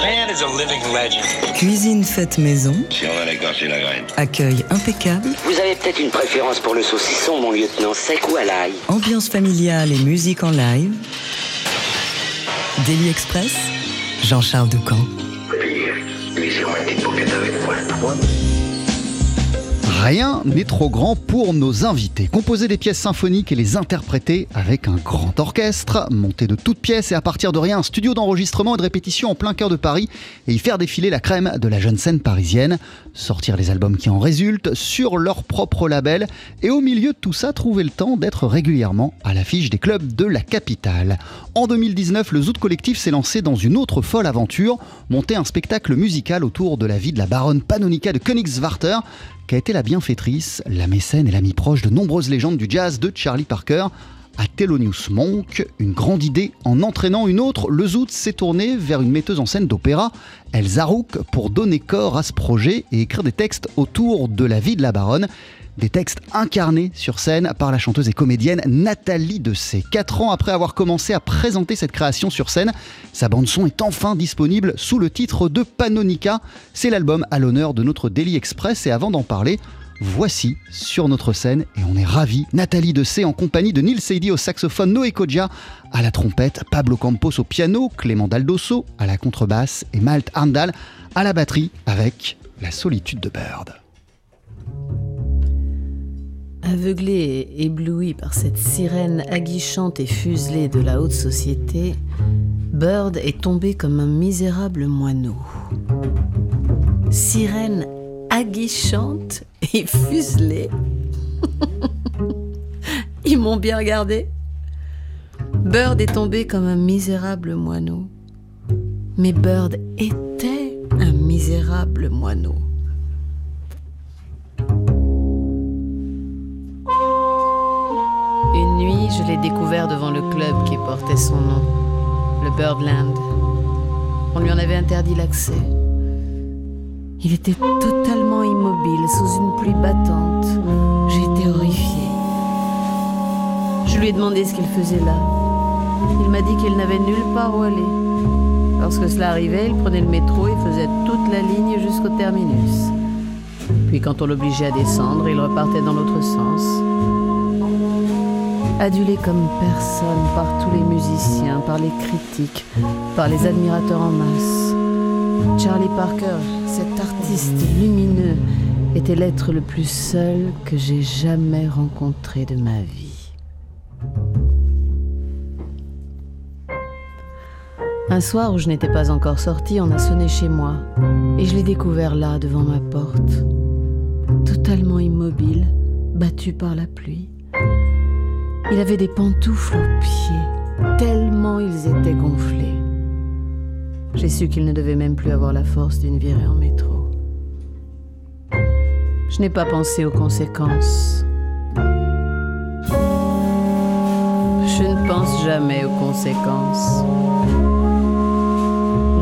man is a living legend. Cuisine faite maison. Si on a la graine. Accueil impeccable. Vous avez peut-être une préférence pour le saucisson, mon lieutenant, sec ou à l'ail? Ambiance familiale et musique en live. Daily Express. Jean-Charles Doucan. Rien n'est trop grand pour nos invités. Composer des pièces symphoniques et les interpréter avec un grand orchestre, monter de toutes pièces et à partir de rien, un studio d'enregistrement et de répétition en plein cœur de Paris et y faire défiler la crème de la jeune scène parisienne, sortir les albums qui en résultent sur leur propre label et au milieu de tout ça, trouver le temps d'être régulièrement à l'affiche des clubs de la capitale. En 2019, le Zoot Collectif s'est lancé dans une autre folle aventure, monter un spectacle musical autour de la vie de la baronne Panonica de Königswarter qui a été la bienfaitrice, la mécène et l'amie proche de nombreuses légendes du jazz de Charlie Parker. À Thelonious Monk, une grande idée en entraînant une autre, le Zoot s'est tourné vers une metteuse en scène d'opéra, Elsa Rook, pour donner corps à ce projet et écrire des textes autour de la vie de la baronne. Des textes incarnés sur scène par la chanteuse et comédienne Nathalie Dessay. Quatre ans après avoir commencé à présenter cette création sur scène, sa bande-son est enfin disponible sous le titre de Panonica. C'est l'album à l'honneur de notre Daily Express et avant d'en parler, voici sur notre scène et on est ravis. Nathalie Dessay en compagnie de Neil Seidi au saxophone, Noé Kodja à la trompette, Pablo Campos au piano, Clément Daldosso à la contrebasse et Malte Arndal à la batterie avec La solitude de Bird. Aveuglé et ébloui par cette sirène aguichante et fuselée de la haute société, Bird est tombé comme un misérable moineau. Sirène aguichante et fuselée Ils m'ont bien regardé. Bird est tombé comme un misérable moineau. Mais Bird était un misérable moineau. Une nuit, je l'ai découvert devant le club qui portait son nom, le Birdland. On lui en avait interdit l'accès. Il était totalement immobile sous une pluie battante. J'ai été horrifiée. Je lui ai demandé ce qu'il faisait là. Il m'a dit qu'il n'avait nulle part où aller. Lorsque cela arrivait, il prenait le métro et faisait toute la ligne jusqu'au terminus. Puis quand on l'obligeait à descendre, il repartait dans l'autre sens. Adulé comme personne par tous les musiciens, par les critiques, par les admirateurs en masse. Charlie Parker, cet artiste lumineux, était l'être le plus seul que j'ai jamais rencontré de ma vie. Un soir où je n'étais pas encore sortie, on a sonné chez moi et je l'ai découvert là, devant ma porte, totalement immobile, battu par la pluie. Il avait des pantoufles aux pieds, tellement ils étaient gonflés. J'ai su qu'il ne devait même plus avoir la force d'une virée en métro. Je n'ai pas pensé aux conséquences. Je ne pense jamais aux conséquences.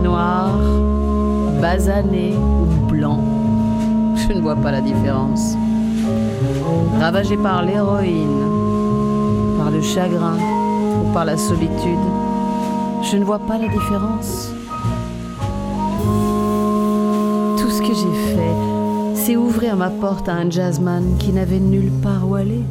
Noir, basané ou blanc, je ne vois pas la différence. Ravagé par l'héroïne, chagrin ou par la solitude, je ne vois pas la différence. Tout ce que j'ai fait, c'est ouvrir ma porte à un jazzman qui n'avait nulle part où aller.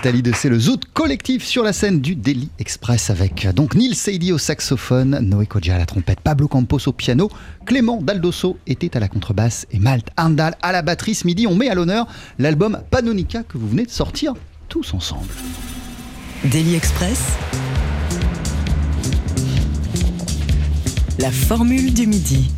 Nathalie Dessay, le Zoot collectif sur la scène du Daily Express avec euh, donc Neil Seidi au saxophone, Noé Kodja à la trompette, Pablo Campos au piano, Clément Daldosso était à la contrebasse et Malte Arndal à la batterie. Ce midi, on met à l'honneur l'album Panonica que vous venez de sortir tous ensemble. Daily Express. La formule du midi.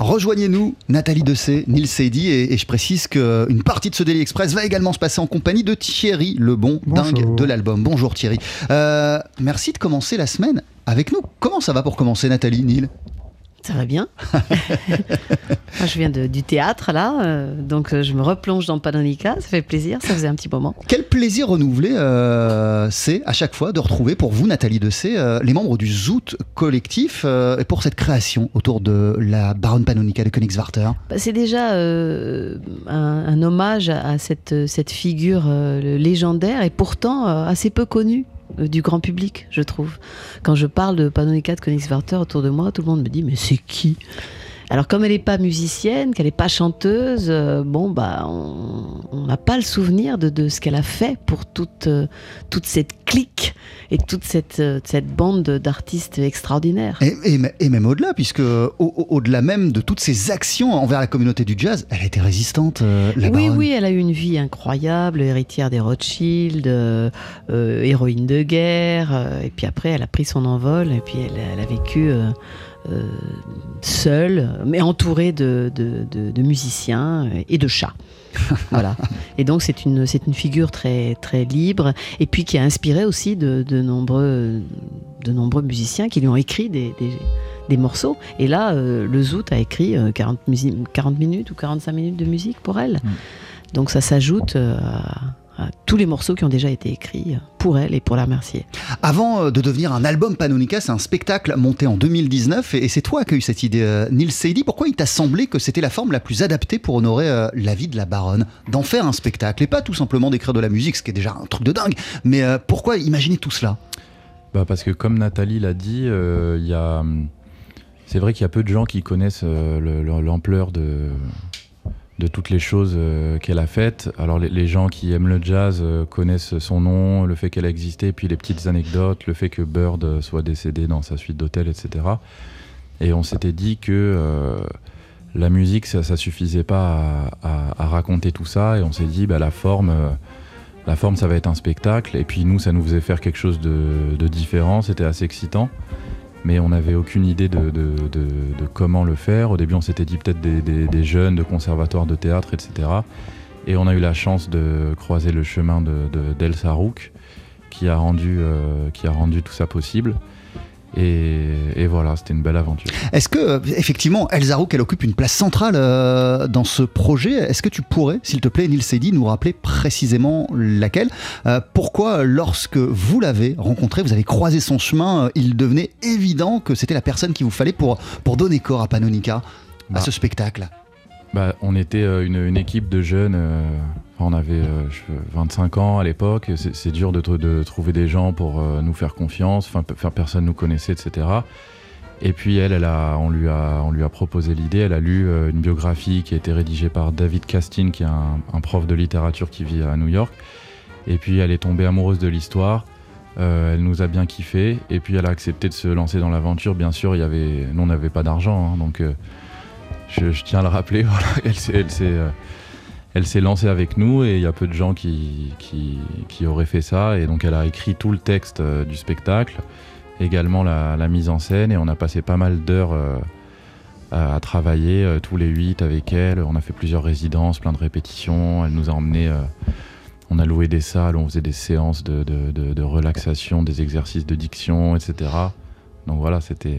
Rejoignez-nous, Nathalie Dessay, Neil Seidi, et, et je précise qu'une partie de ce Daily Express va également se passer en compagnie de Thierry Lebon, dingue de l'album. Bonjour Thierry. Euh, merci de commencer la semaine avec nous. Comment ça va pour commencer, Nathalie, Neil Ça va bien. Moi, je viens de, du théâtre, là, euh, donc euh, je me replonge dans Panonica, ça fait plaisir, ça faisait un petit moment. Quel plaisir renouvelé euh, c'est à chaque fois de retrouver pour vous, Nathalie Dessay, euh, les membres du Zoot collectif et pour cette création autour de la baronne Panonica de Königswarter. Bah, c'est déjà un, un hommage à, cette, cette figure légendaire et pourtant assez peu connue du grand public, je trouve. Quand je parle de Panonica de Königswarter autour de moi, tout le monde me dit mais c'est qui? Alors comme elle n'est pas musicienne, qu'elle n'est pas chanteuse, euh, bon bah on n'a pas le souvenir de, de ce qu'elle a fait pour toute, euh, toute cette clique et toute cette, euh, cette bande d'artistes extraordinaires. Et, et- et même au-delà, puisque au- au- au-delà même de toutes ces actions envers la communauté du jazz, elle a été résistante, la Oui, baronne. oui, elle a eu une vie incroyable, héritière des Rothschild, héroïne de guerre, et puis après elle a pris son envol, et puis elle, elle a vécu euh, euh, seule, mais entourée de, de- de- de musiciens et de chats. voilà. Et donc c'est une, c'est une figure très, très libre, et puis qui a inspiré aussi de, de nombreux, de nombreux musiciens qui lui ont écrit des, des- des morceaux. Et là, euh, le Zoot a écrit euh, 40, musi- 40 minutes ou 45 minutes de musique pour elle. Donc ça s'ajoute euh, à tous les morceaux qui ont déjà été écrits pour elle et pour la remercier. Avant euh, de devenir un album Panonica, c'est un spectacle monté en 2019 et c'est toi qui as eu cette idée, euh, Neil Sadie. Pourquoi il t'a semblé que c'était la forme la plus adaptée pour honorer euh, la vie de la baronne D'en faire un spectacle et pas tout simplement d'écrire de la musique, ce qui est déjà un truc de dingue. Mais pourquoi imaginer tout cela? Bah parce que comme Nathalie l'a dit, euh, il y a, hum, c'est vrai qu'il y a peu de gens qui connaissent euh, le- le- l'ampleur de, de toutes les choses euh, qu'elle a faites. Alors les, gens qui aiment le jazz euh, connaissent son nom, le fait qu'elle a existé, puis les petites anecdotes, le fait que Bird euh, soit décédé dans sa suite d'hôtel, etc. Et on s'était dit que la musique, ça, suffisait pas à, raconter tout ça, et on s'est dit, bah, la forme... la forme, ça va être un spectacle. Et puis nous, ça nous faisait faire quelque chose de différent. C'était assez excitant. Mais on n'avait aucune idée de, comment le faire. Au début, on s'était dit peut-être des, jeunes de conservatoires de théâtre, etc. Et on a eu la chance de croiser le chemin de, de- d'Elsa Rook, qui euh, qui a rendu tout ça possible. Et, et voilà, c'était une belle aventure. Est-ce que, effectivement, Elsa Rook, elle occupe une place centrale euh, dans ce projet? Est-ce que tu pourrais, s'il te plaît, Neil Sadie, nous rappeler précisément laquelle? Euh, Pourquoi, lorsque vous l'avez rencontré, vous avez croisé son chemin, euh, il devenait évident que c'était la personne qu'il vous fallait pour, pour donner corps à Panonica, à Bah. ce spectacle? Bah, on était une, une équipe de jeunes. Euh, on avait euh, je- 25 ans à l'époque. C'est dur de, tr- de trouver des gens pour euh, nous faire confiance. Faire personne nous connaissait, etc. Et puis elle, a, on, lui a, proposé l'idée. Elle a lu euh, une biographie qui a été rédigée par David Castin, qui est un, prof de littérature qui vit à New York. Et puis elle est tombée amoureuse de l'histoire. Euh, elle nous a bien kiffé. Et puis elle a accepté de se lancer dans l'aventure. Bien sûr, avait, nous on n'avait pas d'argent, hein, donc. euh, je, tiens à le rappeler, elle s'est, elle s'est, lancée avec nous et il y a peu de gens qui, qui, auraient fait ça. Et donc elle a écrit tout le texte euh, du spectacle, également la, mise en scène et on a passé pas mal d'heures euh, à, travailler euh, tous les huit avec elle. On a fait plusieurs résidences, plein de répétitions. Elle nous a emmenés, on a loué des salles, on faisait des séances de- de- de relaxation, des exercices de diction, etc. Donc voilà, c'était...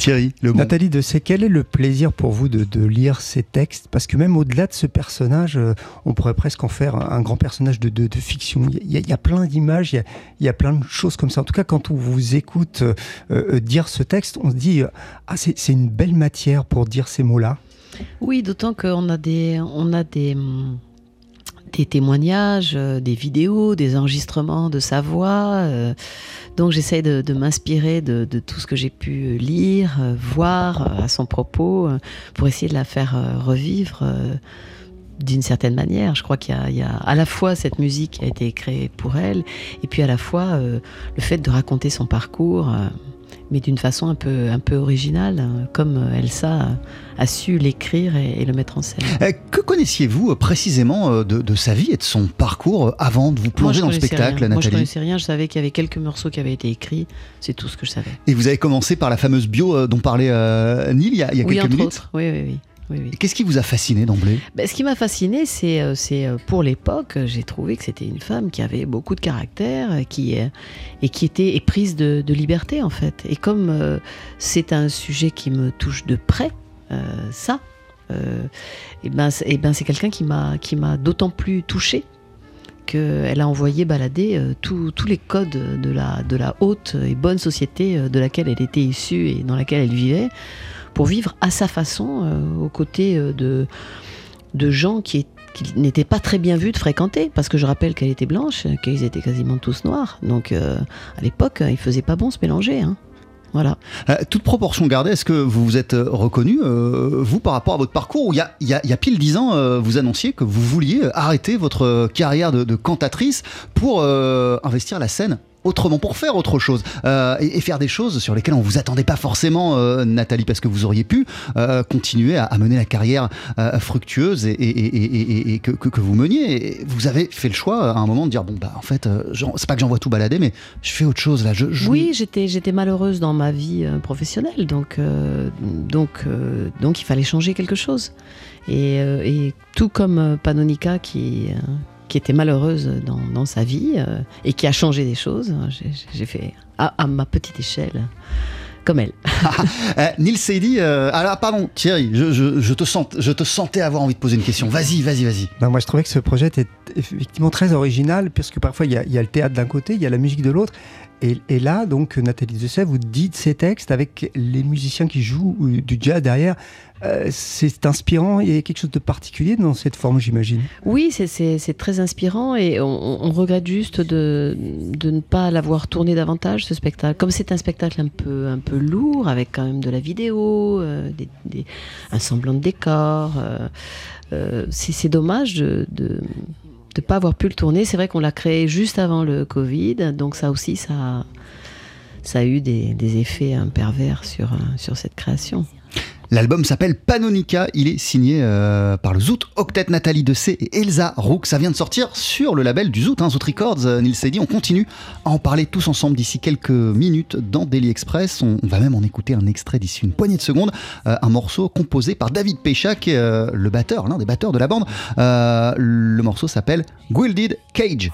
Thierry, le bon. Nathalie de c'est quel est le plaisir pour vous de, de lire ces textes? Parce que même au-delà de ce personnage, euh, on pourrait presque en faire un, grand personnage de, de- de fiction. Il y, a, il y a plein d'images, il y a, il y a plein de choses comme ça. En tout cas, quand on vous écoute euh, euh, dire ce texte, on se dit ah c'est c'est une belle matière pour dire ces mots-là. Oui, d'autant qu'on a des, on a des, hum, des témoignages, euh, des vidéos, des enregistrements de sa voix. euh, donc j'essaie de, m'inspirer de, tout ce que j'ai pu lire, euh, voir à son propos, pour essayer de la faire revivre. d'une certaine manière, je crois qu'il y, a- à la fois cette musique qui a été créée pour elle, et puis à la fois le fait de raconter son parcours, mais d'une façon un peu, un peu originale, comme euh, Elsa a, su l'écrire et, et le mettre en scène. Euh, Que connaissiez-vous euh, précisément de, de sa vie et de son parcours avant de vous plonger dans le spectacle, rien. Moi, je Nathalie connaissais rien. Je savais qu'il y avait quelques morceaux qui avaient été écrits. C'est tout ce que je savais. Et vous avez commencé par la fameuse bio dont parlait euh, Neil il y a, il y a oui, quelques minutes autres. Oui, oui, oui. Oui, oui. Et Qu'est-ce qui vous a fasciné d'emblée? Ben, ce qui m'a fasciné, c'est euh, c'est, euh, pour l'époque, j'ai trouvé que c'était une femme qui avait beaucoup de caractère euh, qui, et qui était éprise de, de liberté, en fait. Et comme euh, c'est un sujet qui me touche de près, euh, ça, euh, et ben, c'est- et ben, c'est quelqu'un qui m'a qui m'a d'autant plus touchée qu'elle a envoyé balader euh, tous tous les codes de la, de la haute et bonne société euh, de laquelle elle était issue et dans laquelle elle vivait, pour vivre à sa façon, euh, aux côtés euh, de, gens qui, n'étaient pas très bien vus de fréquenter, parce que je rappelle qu'elle était blanche, qu'ils étaient quasiment tous noirs. Donc euh, à l'époque, il faisait pas bon se mélanger. hein. Voilà. Toute proportion gardée, est-ce que vous vous êtes reconnu, vous, par rapport à votre parcours, où il y a, pile dix ans, vous annonciez que vous vouliez arrêter votre carrière de, cantatrice pour investir la scène autrement, pour faire autre chose euh, et, et faire des choses sur lesquelles on vous attendait pas forcément, euh, Nathalie, parce que vous auriez pu euh, continuer à, à mener la carrière fructueuse et, que, que- que vous meniez. Et vous avez fait le choix à un moment de dire bon bah en fait, c'est pas que j'envoie tout balader, mais je fais autre chose là. Je, je- Oui, j'étais j'étais malheureuse dans ma vie professionnelle, donc donc donc il fallait changer quelque chose. Et, tout comme Panonica qui qui était malheureuse dans, dans sa vie euh, et qui a changé des choses, j'ai fait à, à ma petite échelle comme elle. Euh, Neil Sadie, euh, alors pardon Thierry, je, je- je te sens, je te sentais avoir envie de poser une question. Vas-y, vas-y, vas-y. Ben, moi, je trouvais que ce projet était effectivement très original, puisque parfois il y a, il y a le théâtre d'un côté, il y a la musique de l'autre. Et, là, donc, Nathalie Dessay, vous dites ces textes avec les musiciens qui jouent du jazz derrière. Euh, c'est inspirant, il y a quelque chose de particulier dans cette forme, j'imagine? Oui, c'est- très inspirant et on, regrette juste de, ne pas l'avoir tourné davantage, ce spectacle. Comme c'est un spectacle un peu, lourd, avec quand même de la vidéo, euh, un semblant de décor, euh, c'est dommage de de pas avoir pu le tourner. C'est vrai qu'on l'a créé juste avant le Covid, donc ça aussi, ça, a eu des, effets pervers sur, euh, sur cette création. L'album s'appelle Panonica. Il est signé euh, par le Zoot Octet Nathalie Dessay et Elsa Rook. Ça vient de sortir sur le label du Zoot, hein, Zoot Records. Euh, Neil Sadie, on continue à en parler tous ensemble d'ici quelques minutes dans Daily Express. On, va même en écouter un extrait d'ici une poignée de secondes. Euh, un morceau composé par David est euh, le batteur, l'un des batteurs de la bande. Le morceau s'appelle Gilded Cage.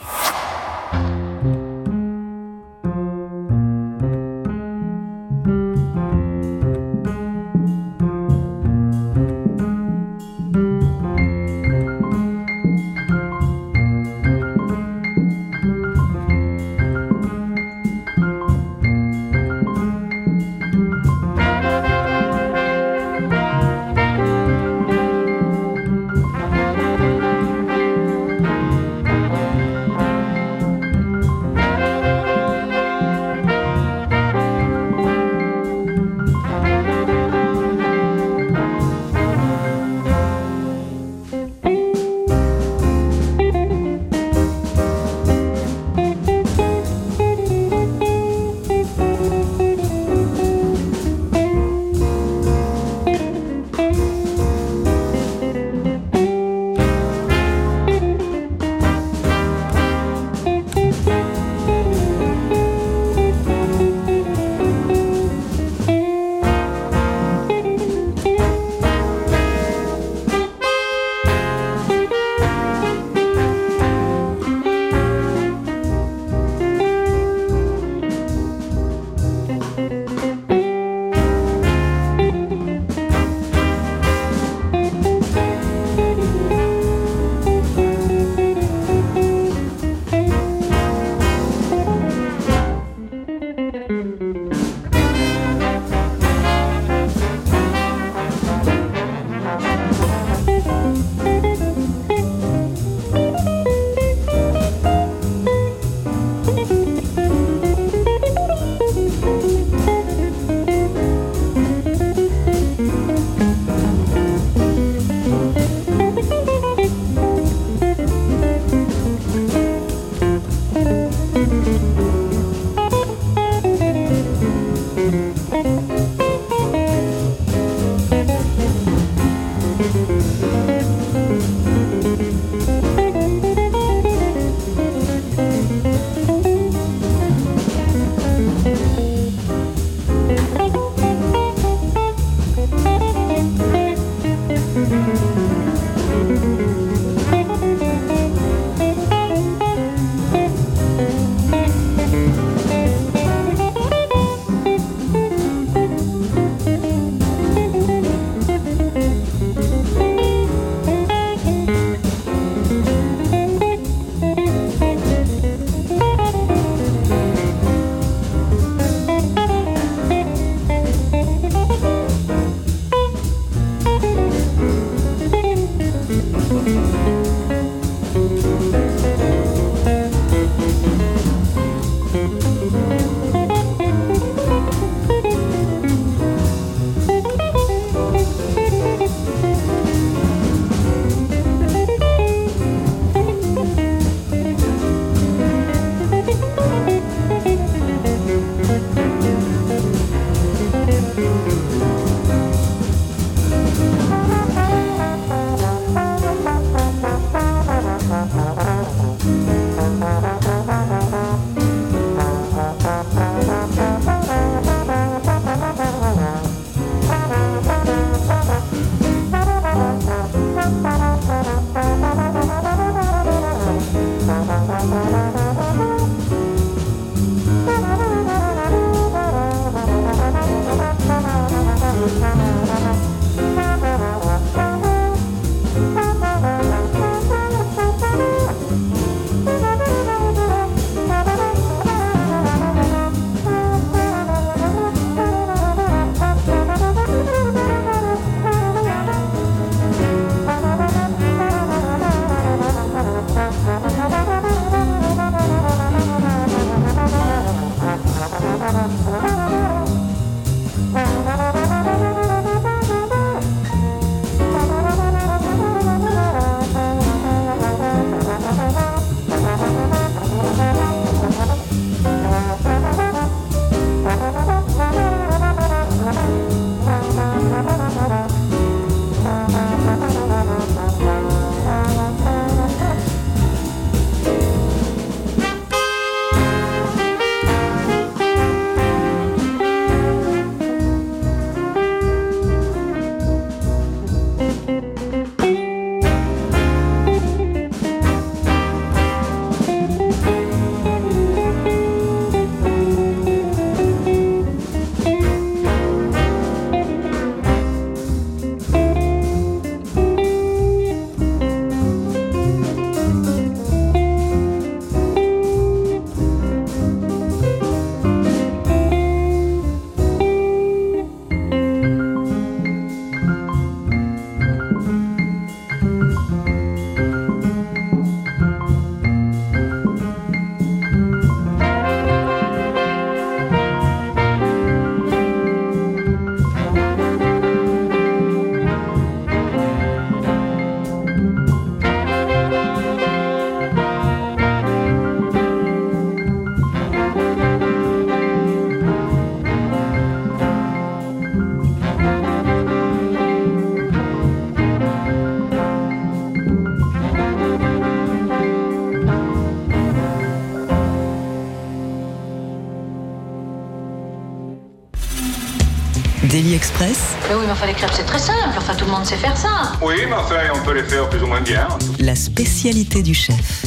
Mais oui, mais enfin, les crêpes, c'est très simple. Enfin, tout le monde sait faire ça. Oui, mais enfin, on peut les faire plus ou moins bien. la spécialité du chef.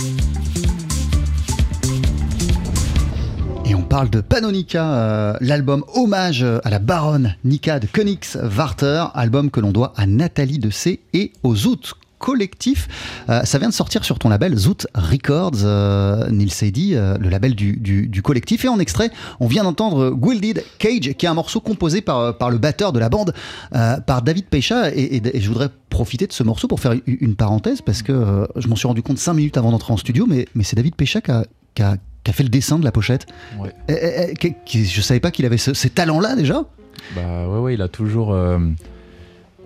Et on parle de Panonica, euh, l'album hommage à la baronne Nika de Königswarter, album que l'on doit à Nathalie Dessay et aux Zout collectif. Euh, ça vient de sortir sur ton label Zoot Records, euh, Neil Sadie, euh, le label du, du- du collectif. Et en extrait, on vient d'entendre Wielded Cage, qui est un morceau composé par, par le batteur de la bande, euh, par David Peicha. Et, et- et je voudrais profiter de ce morceau pour faire une, parenthèse, parce que euh, je m'en suis rendu compte cinq minutes avant d'entrer en studio, mais, mais c'est David Peicha qui a, qui a- qui a fait le dessin de la pochette. Ouais. Eh, eh, eh, qui- je savais pas qu'il avait ce- ces talents-là déjà. Bah ouais, ouais, il a toujours, euh,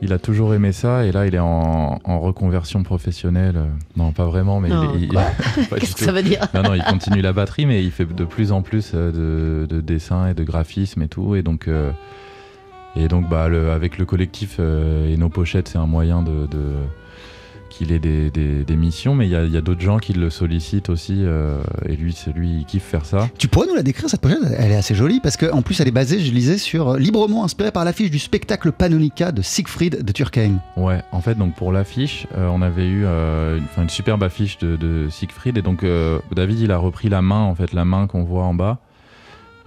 il a toujours aimé ça et là il est en, en reconversion professionnelle. Non, pas vraiment, mais Non, il, Qu'est-ce que ça veut dire Non, non, il continue la batterie, mais il fait de plus en plus euh, de, de dessins et de graphisme et tout. Et donc, euh, et donc bah, le- avec le collectif euh, et nos pochettes, c'est un moyen de, de- qu'il ait des, des- des missions. Mais il y a, il y a d'autres gens qui le sollicitent aussi. euh, et lui, c'est lui, il kiffe faire ça. Tu pourrais nous la décrire cette pochette Elle est assez jolie parce qu'en plus elle est basée, je lisais, sur euh, librement inspirée par l'affiche du spectacle Panonica de Siegfried de Turckheim. Ouais, en fait, donc pour l'affiche, euh, on avait eu euh, une, superbe affiche de, de Siegfried et donc euh, David il a repris la main, en fait, la main qu'on voit en bas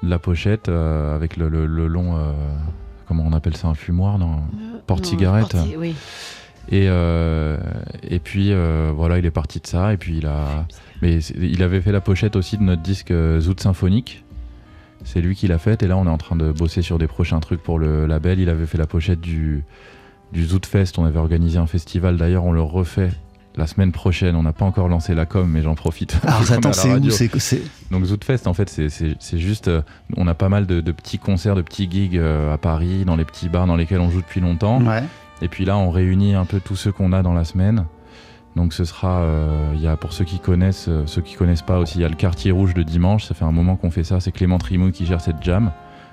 de la pochette euh, avec le, le- le long, euh, comment on appelle ça, un fumoir, non? Porte-cigarette. Non, porte- Oui. Et, euh, et puis euh, voilà, il est parti de ça et puis il a, mais il avait fait la pochette aussi de notre disque euh, Zoot Symphonique. C'est lui qui l'a faite et là on est en train de bosser sur des prochains trucs pour le label. Il avait fait la pochette du, du Zoot Fest. On avait organisé un festival d'ailleurs, on le refait la semaine prochaine. On n'a pas encore lancé la com, mais j'en profite. Alors à attends, c'est où? c'est, c'est- Donc Zootfest, en fait, c'est- juste. on a pas mal de, de petits concerts, de petits gigs à Paris, dans les petits bars dans lesquels on joue depuis longtemps. Ouais. Et puis là, on réunit un peu tous ceux qu'on a dans la semaine. Donc ce sera, euh, y a pour ceux qui connaissent, euh, ceux qui connaissent pas aussi, il y a le quartier rouge de dimanche. Ça fait un moment qu'on fait ça. C'est Clément Trimouille qui gère cette jam.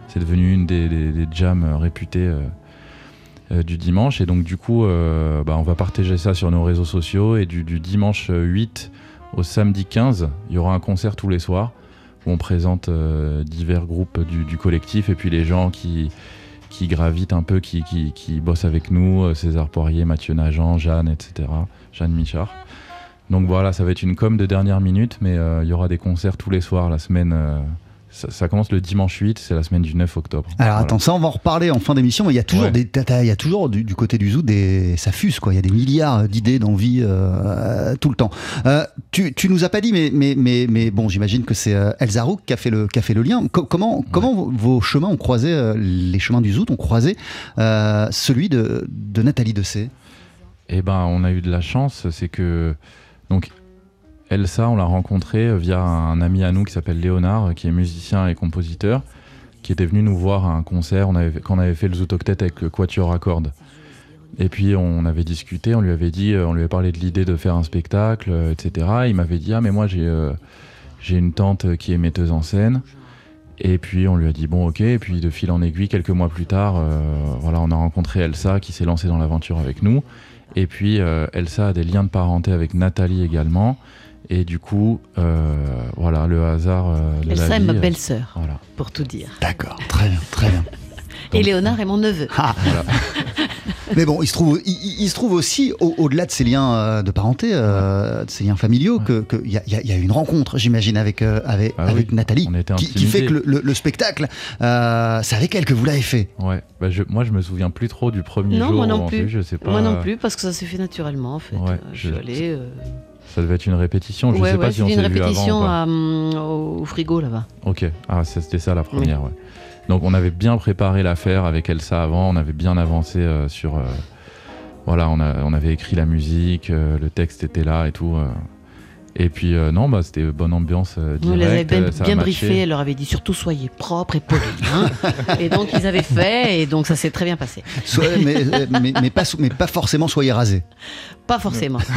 C'est devenu une des, des, jams euh, réputées du dimanche. Et donc du coup, bah, on va partager ça sur nos réseaux sociaux. Et du, dimanche 8 au samedi 15, il y aura un concert tous les soirs où on présente divers groupes du collectif et puis les gens qui, qui gravitent un peu, qui, qui, qui bossent avec nous, euh, César Poirier, Mathieu Nagent, Jeanne, etc. Jeanne Michard. Donc voilà, ça va être une com de dernière minute, mais euh, il y aura des concerts tous les soirs la semaine. Ça, ça commence le dimanche 8, c'est la semaine du 9 octobre. Alors Voilà. attends, ça on va en reparler en fin d'émission, mais il y a toujours, Ouais. des, il y a toujours du, du côté du zoo des, ça fuse quoi. Il y a des milliards d'idées, d'envies euh, tout le temps. Euh, tu, tu nous as pas dit, mais mais mais, mais bon, j'imagine que c'est euh, Elsa Rook qui a fait le qui a fait le lien. Co- comment comment vos- chemins ont croisé, les chemins du zoo ont croisé euh, celui de, de Nathalie Dessay. Eh ben, on a eu de la chance, c'est que donc Elsa, on l'a rencontrée via un ami à nous qui s'appelle Léonard, qui est musicien et compositeur. qui était venu nous voir à un concert. On avait, quand on avait fait le Zoot Octet avec le Quatuor à. Et puis on avait discuté, on lui avait dit, euh, on lui avait parlé de l'idée de faire un spectacle, euh, etc. Il m'avait dit ah mais moi j'ai euh, une tante qui est metteuse en scène. Et puis on lui a dit bon ok. Et puis de fil en aiguille, quelques mois plus tard, euh, voilà, on a rencontré Elsa qui s'est lancée dans l'aventure avec nous. Et puis euh, Elsa a des liens de parenté avec Nathalie également. Et du coup, euh, voilà, le hasard euh, de la Elsa est vie. ma euh, belle-sœur, Voilà. pour tout dire. D'accord, très bien, très bien. Et Léonard est mon neveu. Ah. Mais bon, il se trouve, il, se trouve aussi, au- au-delà de ces liens euh, de parenté, euh, de ces liens familiaux, que qu'il y, a- y a- il y a une rencontre, j'imagine, avec, euh, avec, Ah avec oui, Nathalie, on était qui, qui fait que le, le- le spectacle, euh, c'est avec elle que vous l'avez fait. Ouais. Bah, je- moi je me souviens plus trop du premier Non, jour. moi non plus. Je sais pas. Moi non plus, parce que ça s'est fait naturellement en fait. Ouais, je suis allée. euh, Ça devait être une répétition. Je ouais, sais pas si on c'était s'est une vu avant. répétition pas. à, hum, au, frigo là-bas. Ok, ah, c'était ça la première, ouais. Donc on avait bien préparé l'affaire avec Elsa avant, on avait bien avancé euh, sur... euh, voilà, on, a- on avait écrit la musique, euh, le texte était là et tout. Euh. et puis euh, non, bah, c'était bonne ambiance euh, Nous, on les avait directe, bien, euh, bien matché. briefés, elle leur avait dit surtout soyez propres et polis. hein. et donc ils avaient fait, et donc ça s'est très bien passé. Mais, euh, mais, mais pas, mais pas forcément soyez rasés. Pas forcément.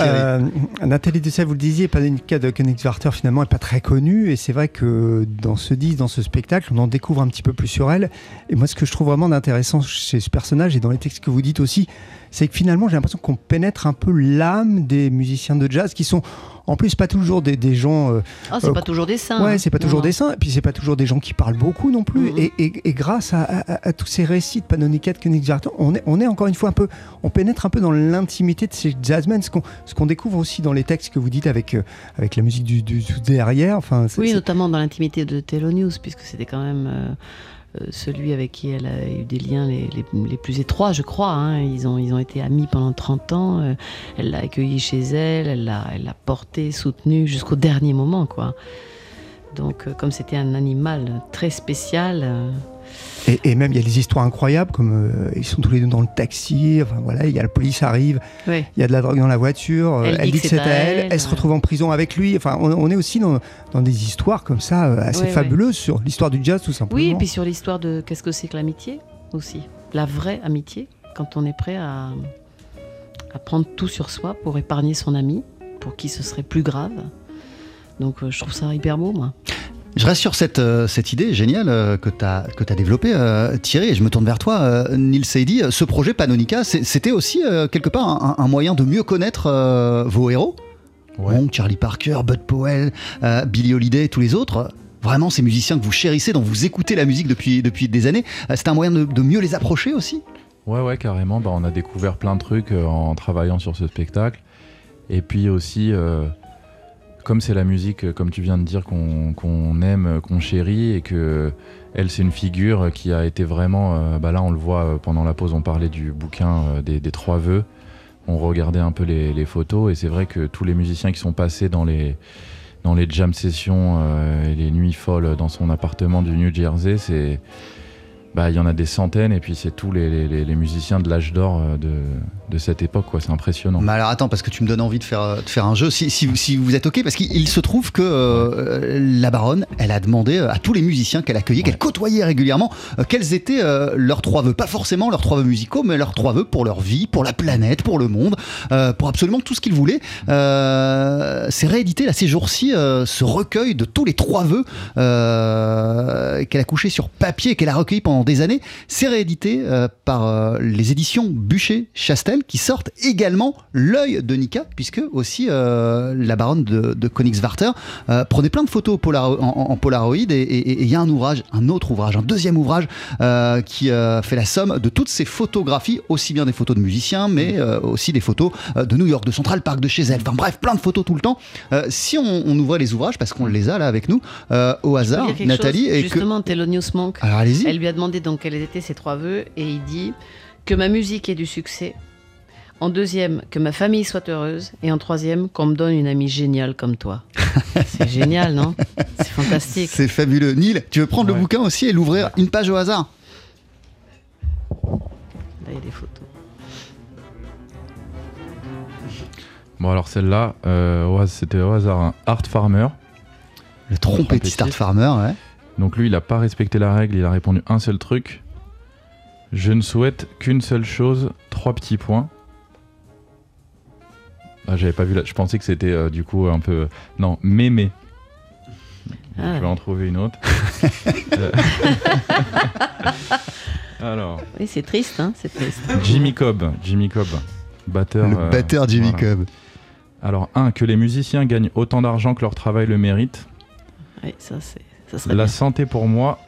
Euh, Nathalie Dessay, vous le disiez, Panonica de Königswarter finalement n'est pas très connue et c'est vrai que dans ce disque, dans ce spectacle, on en découvre un petit peu plus sur elle. Et moi, ce que je trouve vraiment intéressant chez ce personnage et dans les textes que vous dites aussi, c'est que finalement, j'ai l'impression qu'on pénètre un peu l'âme des musiciens de jazz qui sont en plus pas toujours des, des gens. euh, Ah, c'est Euh, pas toujours des saints. Ouais, hein. c'est pas Non, toujours des saints, et puis c'est pas toujours des gens qui parlent beaucoup non plus. Mhm. et, et- et grâce à, à- à tous ces récits de Panonica, de Königswarter, on est, on est encore une fois un peu, on pénètre un peu dans l'intimité de ces jazzmen, ce qu'on ce qu'on découvre aussi dans les textes que vous dites avec, euh, avec la musique du, du, du derrière. Enfin, Oui, notamment dans l'intimité de Thelonious, puisque c'était quand même euh, euh, celui avec qui elle a eu des liens les, les- plus étroits, je crois. hein. Ils, ont, ils ont été amis pendant 30 ans. euh, elle l'a accueilli chez elle, elle l'a elle l'a porté, soutenu jusqu'au dernier moment, quoi. Donc, euh, comme c'était un animal très spécial, euh, et, et même il y a des histoires incroyables, comme euh, ils sont tous les deux dans le taxi. Enfin voilà, il y a la police arrive, ouais. il y a de la drogue dans la voiture. euh, Elle dit que c'est à elle, elle, se ouais. retrouve en prison avec lui. Enfin, on, on est aussi dans, dans des histoires comme ça euh, assez Ouais, ouais. fabuleuses sur l'histoire du jazz tout simplement. Oui, et puis sur l'histoire de qu'est-ce que c'est que l'amitié aussi. La vraie amitié, quand on est prêt à, à prendre tout sur soi pour épargner son ami, pour qui ce serait plus grave. Donc euh, je trouve ça hyper beau, moi. Je reste sur cette, euh, cette idée géniale euh, que tu as, que as développée, euh, Thierry, et je me tourne vers toi, Neil Seydi. Ce projet Panonica, c'était aussi quelque part un, un moyen de mieux connaître vos héros Ouais. Charlie Parker, Bud Powell, Billy Holiday, tous les autres. Vraiment, ces musiciens que vous chérissez, dont vous écoutez la musique depuis, depuis des années, c'est un moyen de, de mieux les approcher aussi Ouais, ouais, carrément. Bah, on a découvert plein de trucs en travaillant sur ce spectacle. Et puis aussi, euh, comme c'est la musique, euh, comme tu viens de dire, qu'on aime, euh, qu'on chérit, et que elle, c'est une figure qui a été vraiment. euh, bah là, on le voit pendant la pause, on parlait du bouquin des, trois vœux. On regardait un peu les, photos, et c'est vrai que tous les musiciens qui sont passés dans les dans les jam sessions et les nuits folles dans son appartement du New Jersey, c'est bah, il y en a des centaines et puis c'est tous les, les- musiciens de l'âge d'or euh, de, de cette époque, quoi. C'est impressionnant. Mais alors attends, parce que tu me donnes envie de faire, euh, de faire un jeu, si, si, vous- si vous êtes OK, parce qu'il il se trouve que euh, la baronne, elle a demandé à tous les musiciens qu'elle accueillait, qu'elle côtoyait régulièrement, euh, quels étaient euh, leurs trois vœux. Pas forcément leurs trois vœux musicaux, mais leurs trois vœux pour leur vie, pour la planète, pour le monde, pour absolument tout ce qu'ils voulaient. C'est réédité là ces jours-ci, ce recueil de tous les trois vœux qu'elle a couché sur papier qu'elle a recueilli pendant des années. C'est réédité euh, par euh, les éditions Bûcher-Chastel qui sortent également l'œil de Nika, puisque aussi euh, la baronne de, de Königswarter prenait plein de photos en, en- en Polaroid et- il y a un ouvrage, un autre ouvrage, un deuxième ouvrage qui fait la somme de toutes ces photographies, aussi bien des photos de musiciens, mais aussi des photos de New York, de Central Park, de chez elle. Enfin bref, plein de photos tout le temps. Si on, on ouvrait les ouvrages, parce qu'on les a là avec nous, au hasard, Nathalie, chose et que... Thelonious Monk, Alors allez-y. elle lui a demandé donc quels étaient ses trois vœux et il dit que ma musique ait du succès. En deuxième, que ma famille soit heureuse. Et en troisième, qu'on me donne une amie géniale comme toi. C'est génial, non? C'est fantastique. C'est fabuleux. Neil, tu veux prendre le bouquin aussi et l'ouvrir une page au hasard? Là, il y a des photos. Bon, alors celle-là, euh, c'était au hasard un Art Farmer. Le trompettiste Art. Farmer, ouais. Donc lui, il a pas respecté la règle, il a répondu un seul truc. Je ne souhaite qu'une seule chose, trois petits points. Ah, j'avais pas vu là, je pensais que c'était euh, du coup un peu. Non, mémé. Ah. Je vais en trouver une autre. Euh, Alors, Oui, c'est triste, hein, c'est triste. Jimmy Cobb, Jimmy Cobb, batteur. Le euh, batteur Jimmy voilà. Cobb. Alors, un, que les musiciens gagnent autant d'argent que leur travail le mérite. Oui, ça, c'est, ça serait La bien. santé pour moi.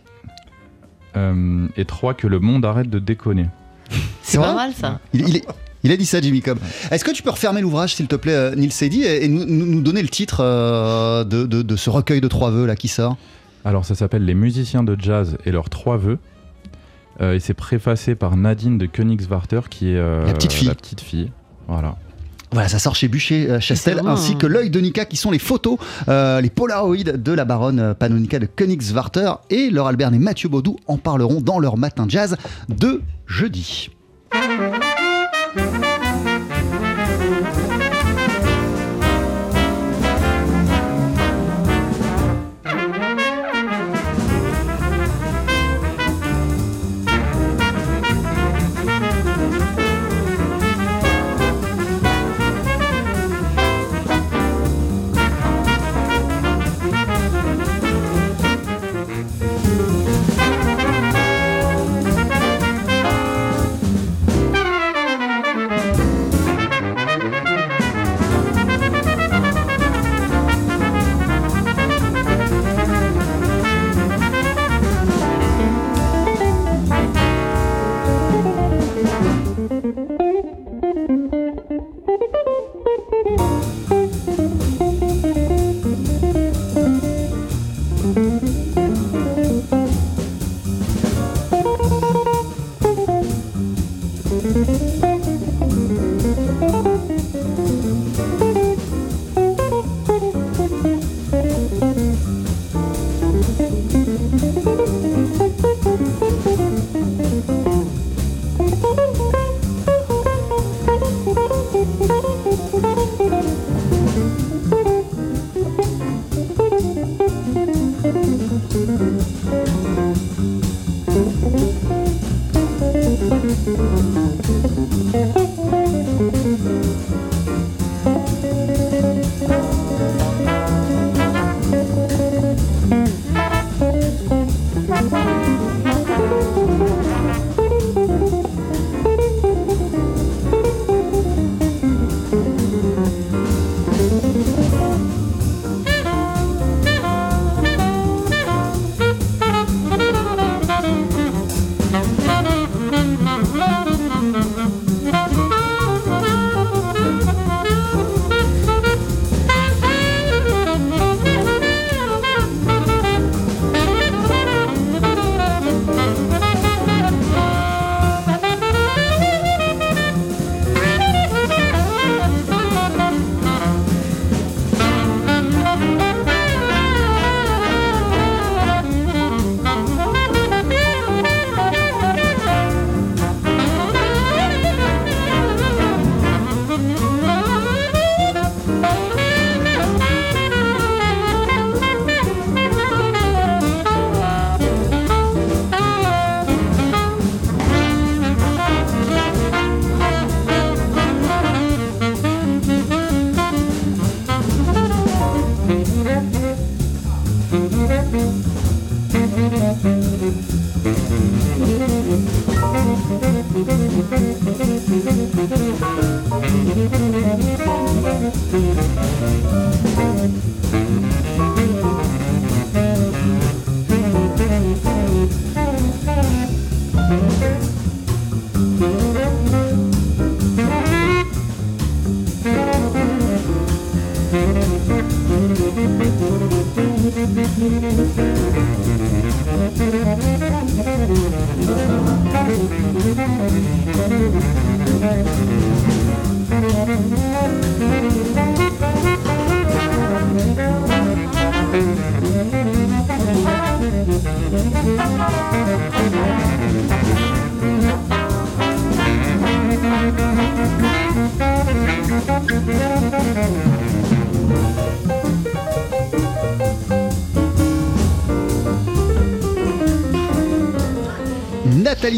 Euh, et trois, que le monde arrête de déconner. C'est pas mal, ça. Il, il est- il a dit ça, Jimmy Cobb. Est-ce que tu peux refermer l'ouvrage, s'il te plaît, euh, Neil Seddy, et, et nous, nous- nous donner le titre euh, de, de- de ce recueil de trois vœux là qui sort? Alors, ça s'appelle Les musiciens de jazz et leurs trois vœux. Euh, et c'est préfacé par Nadine de Königswarter, qui est euh, La petite fille. La petite fille. Voilà. Voilà, ça sort chez Bûcher euh, Chastel, vraiment ainsi que l'œil de Nika, qui sont les photos, euh, les polaroïdes de la baronne euh, Panonica de Königswarter. Et Laure Albert et Mathieu Baudou en parleront dans leur matin jazz de jeudi.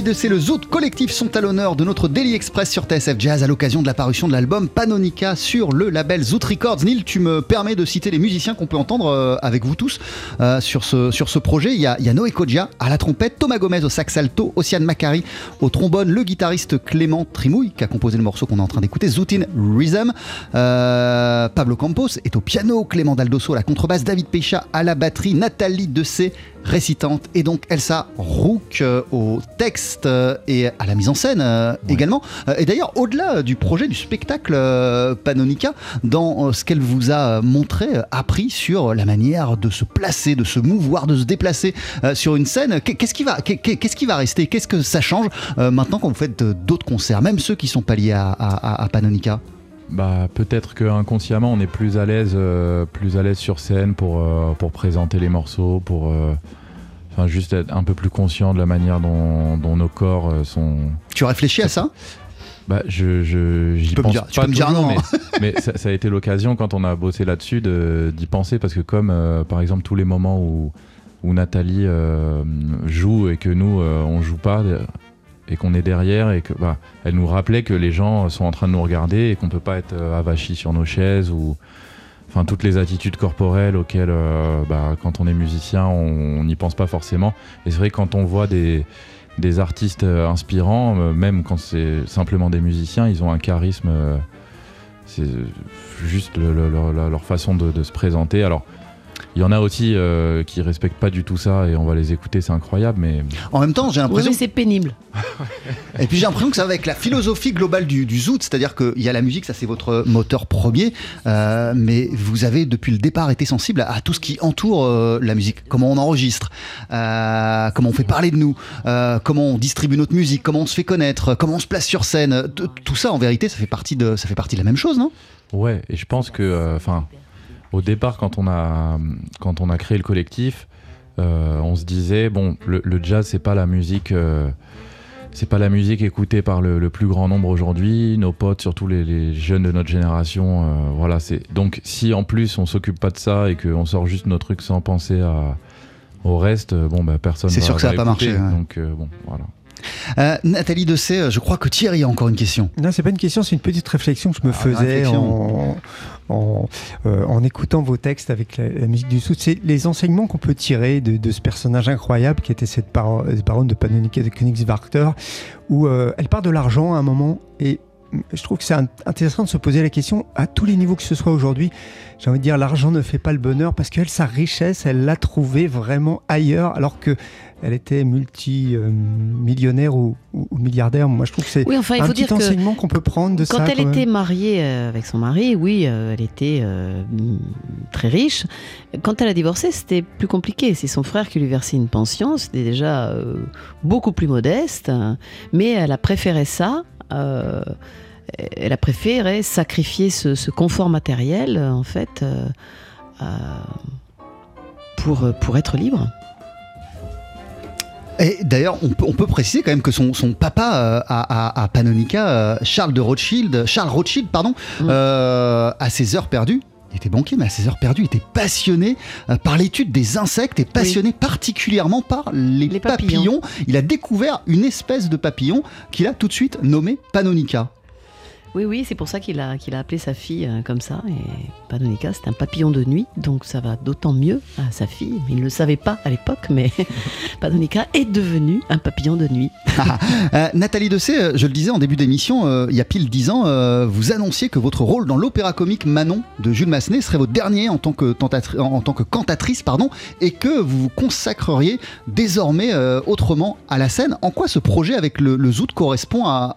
Dessé, le Zout collectif sont à l'honneur de notre Daily Express sur TSF Jazz à l'occasion de la parution de l'album Panonica sur le label Zout Records. Neil, tu me permets de citer les musiciens qu'on peut entendre euh, avec vous tous euh, sur, ce, sur ce projet. Il y, a, il y a Noé Kodja à la trompette, Thomas Gomez au sax alto, Ossiane Macari au trombone, le guitariste Clément Trimouille qui a composé le morceau qu'on est en train d'écouter, Zoutin Rhythm. Euh, Pablo Campos est au piano, Clément Daldosso à la contrebasse, David Pecha à la batterie, Nathalie Dessé récitante et donc Elsa Rook euh, au texte euh, et à la mise en scène euh, également. Et d'ailleurs, au-delà du projet du spectacle Panonica, dans ce qu'elle vous a montré, appris sur la manière de se placer, de se mouvoir, de se déplacer sur une scène, qu'est- qu'est-ce qui va, qu'est- qu'est-ce qui va rester? Qu'est-ce que ça change maintenant quand vous faites d'autres concerts, même ceux qui sont pas liés à, à- à- à Panonica? Bah, peut-être que inconsciemment on est plus à l'aise, euh, plus à l'aise sur scène pour, euh, pour présenter les morceaux, pour euh, enfin juste être un peu plus conscient de la manière dont, dont nos corps sont. Tu réfléchis à ça? Bah, je, je j'y pense dire- tu pas peux me dire non, hein. mais, mais ça, ça a été l'occasion quand on a bossé là-dessus de- d'y penser parce que comme par exemple tous les moments où où Nathalie joue et que nous on joue pas et qu'on est derrière et que bah, elle nous rappelait que les gens sont en train de nous regarder et qu'on peut pas être euh, avachi sur nos chaises ou enfin toutes les attitudes corporelles auxquelles euh, bah, quand on est musicien on n'y pense pas forcément. Et c'est vrai quand on voit des des artistes euh, inspirants même quand c'est simplement des musiciens ils ont un charisme c'est juste le- le- leur- leur, leur façon de, de se présenter. Alors il y en a aussi euh, qui respectent pas du tout ça et on va les écouter c'est incroyable mais En même temps, j'ai Oui, l'impression mais c'est pénible. Et puis j'ai l'impression que ça va avec la philosophie globale du, du Zoot, c'est-à-dire qu'il y a la musique, ça c'est votre moteur premier, euh, mais vous avez depuis le départ été sensible à, à tout ce qui entoure euh, la musique, comment on enregistre, euh, comment on fait parler de nous, euh, comment on distribue notre musique, comment on se fait connaître, comment on se place sur scène. Tout ça en vérité, ça fait partie de, ça fait partie de la même chose, non? Ouais, et je pense que, euh, enfin, au départ, quand on a, quand on a créé le collectif, euh, on se disait, bon, le, le jazz, c'est pas la musique, euh, c'est pas la musique écoutée par le, le plus grand nombre aujourd'hui. Nos potes, surtout les, les jeunes de notre génération, euh, voilà, c'est. Donc, si en plus on s'occupe pas de ça et qu'on sort juste nos trucs sans penser à, au reste, bon, bah, personne. C'est sûr que ça va pas ouais. Donc, bon, voilà. Euh, Nathalie Dessay, je crois que Thierry a encore une question. Non, c'est pas une question, c'est une petite réflexion que je me Ah, faisais en, en, euh, en écoutant vos textes avec la, la musique du sous. C'est les enseignements qu'on peut tirer de, de ce personnage incroyable qui était cette baronne de Panonica de Königswarter, où euh, elle part de l'argent à un moment et je trouve que c'est int- intéressant de se poser la question à tous les niveaux que ce soit aujourd'hui. J'ai envie de dire, l'argent ne fait pas le bonheur parce qu'elle, sa richesse, elle l'a trouvée vraiment ailleurs, alors que elle était multi-millionnaire ou, ou- ou milliardaire. Moi, je trouve que c'est Oui, enfin, il un petit enseignement qu'on peut prendre de quand ça. elle quand même. était mariée euh, avec son mari, oui, euh, elle était euh, très riche. Quand elle a divorcé, c'était plus compliqué. C'est son frère qui lui versait une pension. C'était déjà euh, beaucoup plus modeste, mais elle a préféré ça. euh, elle a préféré sacrifier ce, ce confort matériel, en fait, pour, pour être libre. Et d'ailleurs, on peut, on peut préciser quand même que son, son papa euh, à, à- à Panonica, euh, Charles de Rothschild, Charles Rothschild, pardon, Mm. euh, à ses heures perdues, il était banquier, mais à ses heures perdues, il était passionné euh, par l'étude des insectes et passionné particulièrement par les, Les papillons. papillons. Il a découvert une espèce de papillon qu'il a tout de suite nommé Panonica. Oui, oui, c'est pour ça qu'il a, appelé sa fille euh, comme ça. Et Panonica, c'est un papillon de nuit, donc ça va d'autant mieux à sa fille. Il ne le savait pas à l'époque, mais Panonica est devenu un papillon de nuit. Euh, Nathalie Dessay, euh, je le disais en début d'émission, il y a pile dix ans, vous annonciez que votre rôle dans l'opéra comique Manon de Jules Massenet serait votre dernier en tant que, cantatrice pardon, et que vous vous consacreriez désormais autrement à la scène. En quoi ce projet avec le, le Zoot correspond à,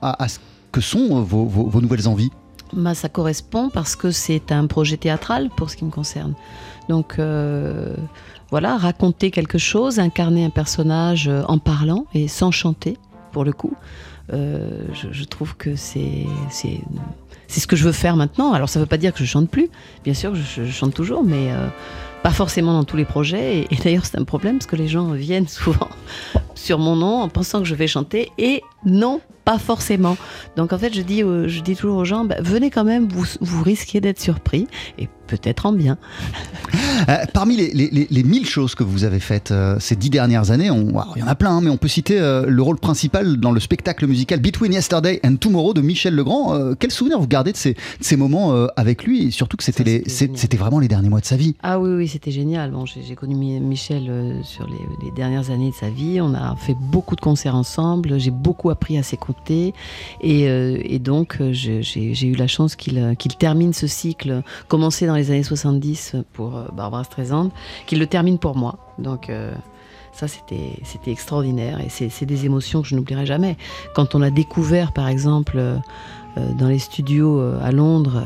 que sont euh, vos, nouvelles envies Bah, ça correspond parce que c'est un projet théâtral pour ce qui me concerne. Donc euh, voilà, raconter quelque chose, incarner un personnage euh, en parlant et sans chanter, pour le coup. Euh, je, trouve que c'est ce que je veux faire maintenant. Alors ça ne veut pas dire que je chante plus. Bien sûr, je, chante toujours, mais pas forcément dans tous les projets. Et, et d'ailleurs, c'est un problème parce que les gens viennent souvent sur mon nom en pensant que je vais chanter. Et non, pas forcément. Donc en fait, je dis, je dis toujours aux gens, bah, venez quand même, vous, vous risquez d'être surpris. Et peut-être en bien. Euh, parmi les, les, les, mille choses que vous avez faites euh, ces dix dernières années, on, il y en a plein, hein, mais on peut citer euh, le rôle principal dans le spectacle musical Between Yesterday and Tomorrow de Michel Legrand. quel souvenir vous gardez de ces, de ces moments avec lui et surtout que c'était, c'était, vraiment les derniers mois de sa vie? Ah oui, oui, c'était génial. Bon, j'ai, connu Michel sur les, dernières années de sa vie. On a fait beaucoup de concerts ensemble. J'ai beaucoup appris à ses côtés. Et, donc, j'ai, eu la chance qu'il, qu'il termine ce cycle commencé dans les années 70 pour euh, Barbara Streisand, qu'il le termine pour moi. Donc euh, ça, c'était, extraordinaire et c'est, des émotions que je n'oublierai jamais. Quand on a découvert, par exemple, euh, dans les studios à Londres,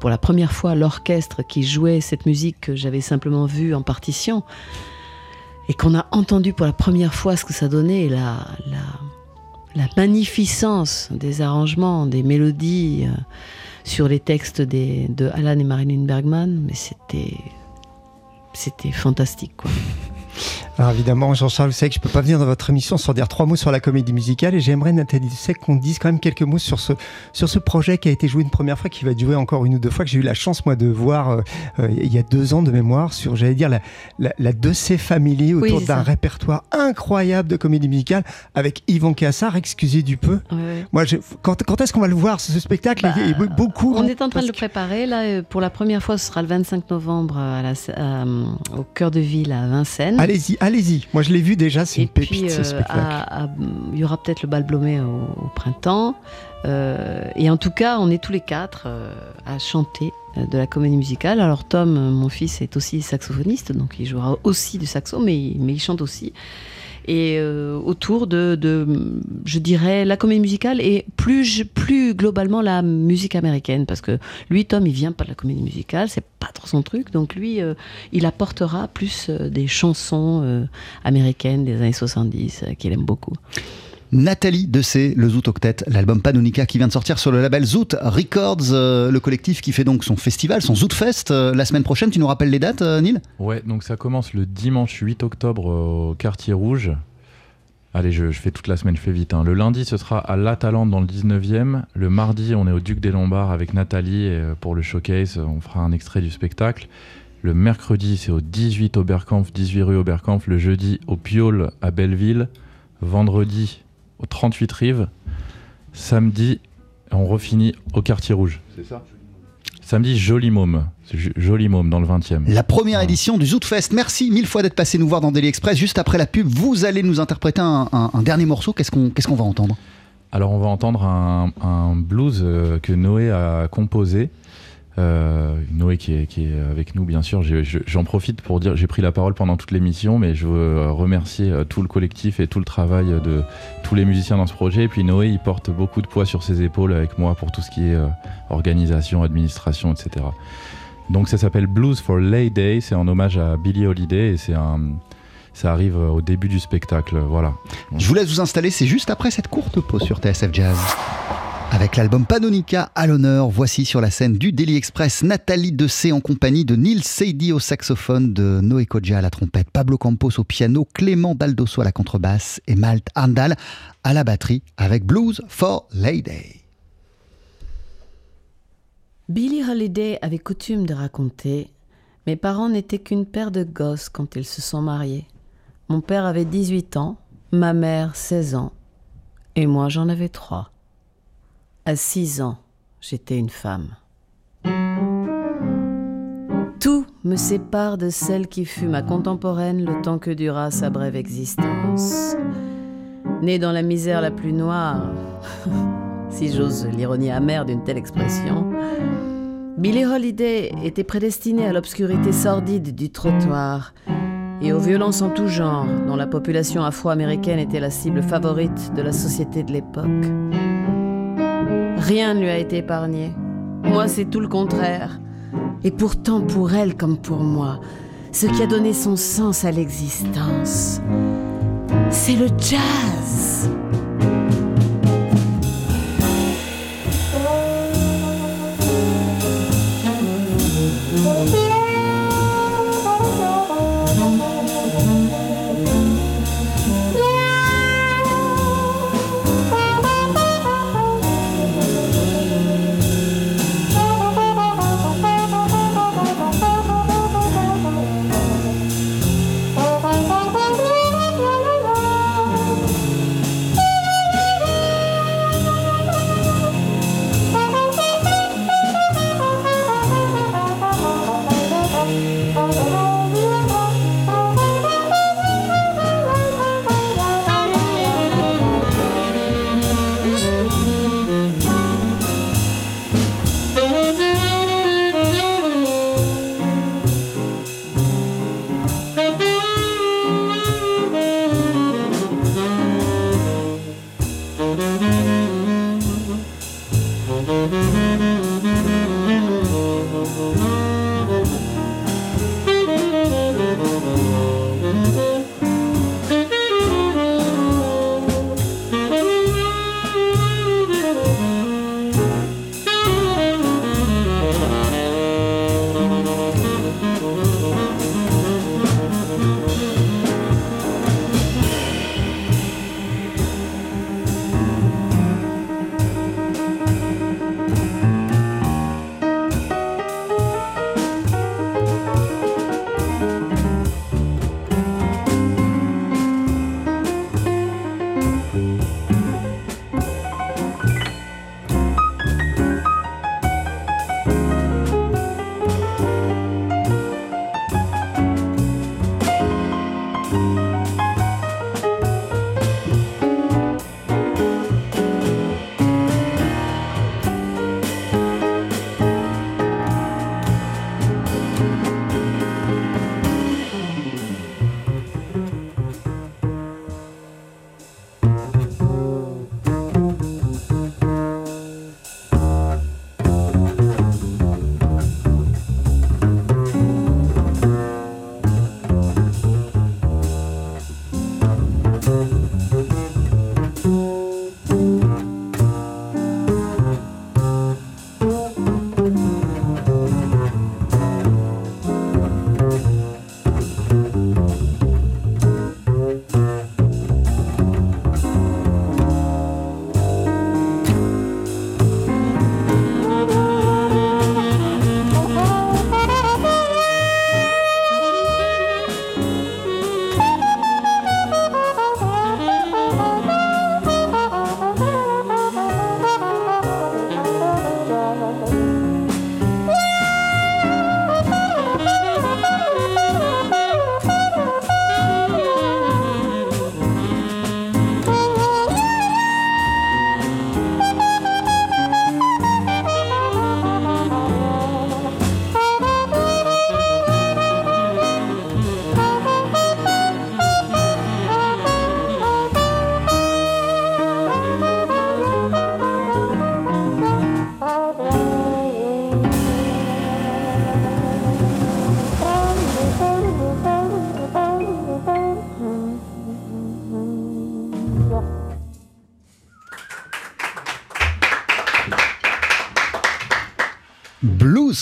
pour la première fois, l'orchestre qui jouait cette musique que j'avais simplement vue en partition, et qu'on a entendu pour la première fois ce que ça donnait, la, la, la magnificence des arrangements, des mélodies sur les textes de Alan et Marilyn Bergman, mais c'était c'était fantastique. Alors évidemment, Jean-Charles, vous savez que je ne peux pas venir dans votre émission sans dire trois mots sur la comédie musicale et j'aimerais, Nathalie Dussek, qu'on dise quand même quelques mots sur ce, sur ce projet qui a été joué une première fois, qui va joué encore une ou deux fois, que j'ai eu la chance, moi, de voir euh, euh, il y a deux ans de mémoire sur, j'allais dire, la, la, de ces familles autour d'un répertoire incroyable de comédie musicale avec Yvon Cassard, excusez du peu. Moi, quand, quand est-ce qu'on va le voir, ce, spectacle bah, beaucoup, On est en train de le préparer. Là, euh, pour la première fois, ce sera le 25 novembre à la, au cœur de ville à Vincennes. Allez-y, allez-y. Moi, je l'ai vu déjà, c'est une pépite ce euh, spectacle. Il y aura peut-être le bal Blomé au, printemps. Euh, et en tout cas, on est tous les quatre euh, à chanter de la comédie musicale. Alors Tom, mon fils, est aussi saxophoniste, donc il jouera aussi du saxo, mais, mais il chante aussi et euh, autour de, je dirais, la comédie musicale et plus, plus globalement la musique américaine. Parce que lui, Tom, il vient pas de la comédie musicale, c'est pas trop son truc. Donc lui, euh, il apportera plus euh, des chansons américaines des années 70 qu'il aime beaucoup. Nathalie Dessé, le Zoot Octet, l'album Panonica qui vient de sortir sur le label Zoot Records, le collectif qui fait donc son festival, son Zoot Fest la semaine prochaine. Tu nous rappelles les dates, Neil? Ouais, donc ça commence le dimanche 8 octobre au Quartier Rouge. Allez, je, fais toute la semaine, je fais vite. Hein. Le lundi, ce sera à La Talente dans le 19e. Le mardi, on est au Duc des Lombards avec Nathalie euh, pour le showcase. On fera un extrait du spectacle. Le mercredi, c'est au 18 Oberkampf, 18 rue Oberkampf. Le jeudi, au Piole à Belleville. Vendredi, au 38 Rives. Samedi, on refinit au Quartier Rouge. C'est ça Samedi, Joli Môme. Joli Môme dans le 20e. La première édition du Zootfest. Merci mille fois d'être passé nous voir dans Daily Express. Juste après la pub, vous allez nous interpréter un, dernier morceau. Qu'est-ce qu'on va entendre? Alors, on va entendre un, un blues euh, que Noé a composé. Euh, Noé qui est, avec nous, bien sûr. J'en profite pour dire, j'ai pris la parole pendant toute l'émission, mais je veux remercier euh, tout le collectif et tout le travail de tous les musiciens dans ce projet. Et puis Noé, il porte beaucoup de poids sur ses épaules avec moi pour tout ce qui est euh, organisation, administration, etc. Donc ça s'appelle Blues for Lay Day, c'est en hommage à Billie Holiday et ça arrive au début du spectacle. Voilà. Je vous laisse vous installer, c'est juste après cette courte pause sur TSF Jazz. Avec l'album Panonica à l'honneur, voici sur la scène du Daily Express Nathalie Dessé en compagnie de Neil Seidi au saxophone, de Noé Kodja à la trompette, Pablo Campos au piano, Clément Daldosso à la contrebasse et Malte Arndal à la batterie avec Blues for Lady. Billie Holiday avait coutume de raconter Mes parents n'étaient qu'une paire de gosses quand ils se sont mariés. Mon père avait 18 ans, ma mère 16 ans, et moi j'en avais 3. À six ans, j'étais une femme. Tout me sépare de celle qui fut ma contemporaine le temps que dura sa brève existence. Née dans la misère la plus noire, si j'ose l'ironie amère d'une telle expression, Billie Holiday était prédestinée à l'obscurité sordide du trottoir et aux violences en tout genre dont la population afro-américaine était la cible favorite de la société de l'époque. Rien ne lui a été épargné. Moi, c'est tout le contraire. Et pourtant, pour elle comme pour moi, ce qui a donné son sens à l'existence, c'est le jazz.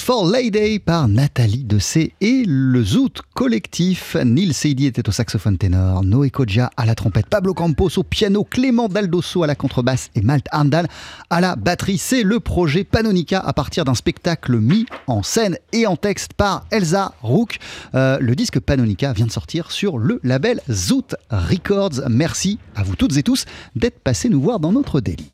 For Lady par Nathalie Dessay et le Zoot collectif. Neil Seidi était au saxophone ténor, Noé Kodja à la trompette, Pablo Campos au piano, Clément Daldosso à la contrebasse et Malte Arndal à la batterie. C'est le projet Panonica à partir d'un spectacle mis en scène et en texte par Elsa Rook. Euh, le disque Panonica vient de sortir sur le label Zoot Records. Merci à vous toutes et tous d'être passés nous voir dans notre délit.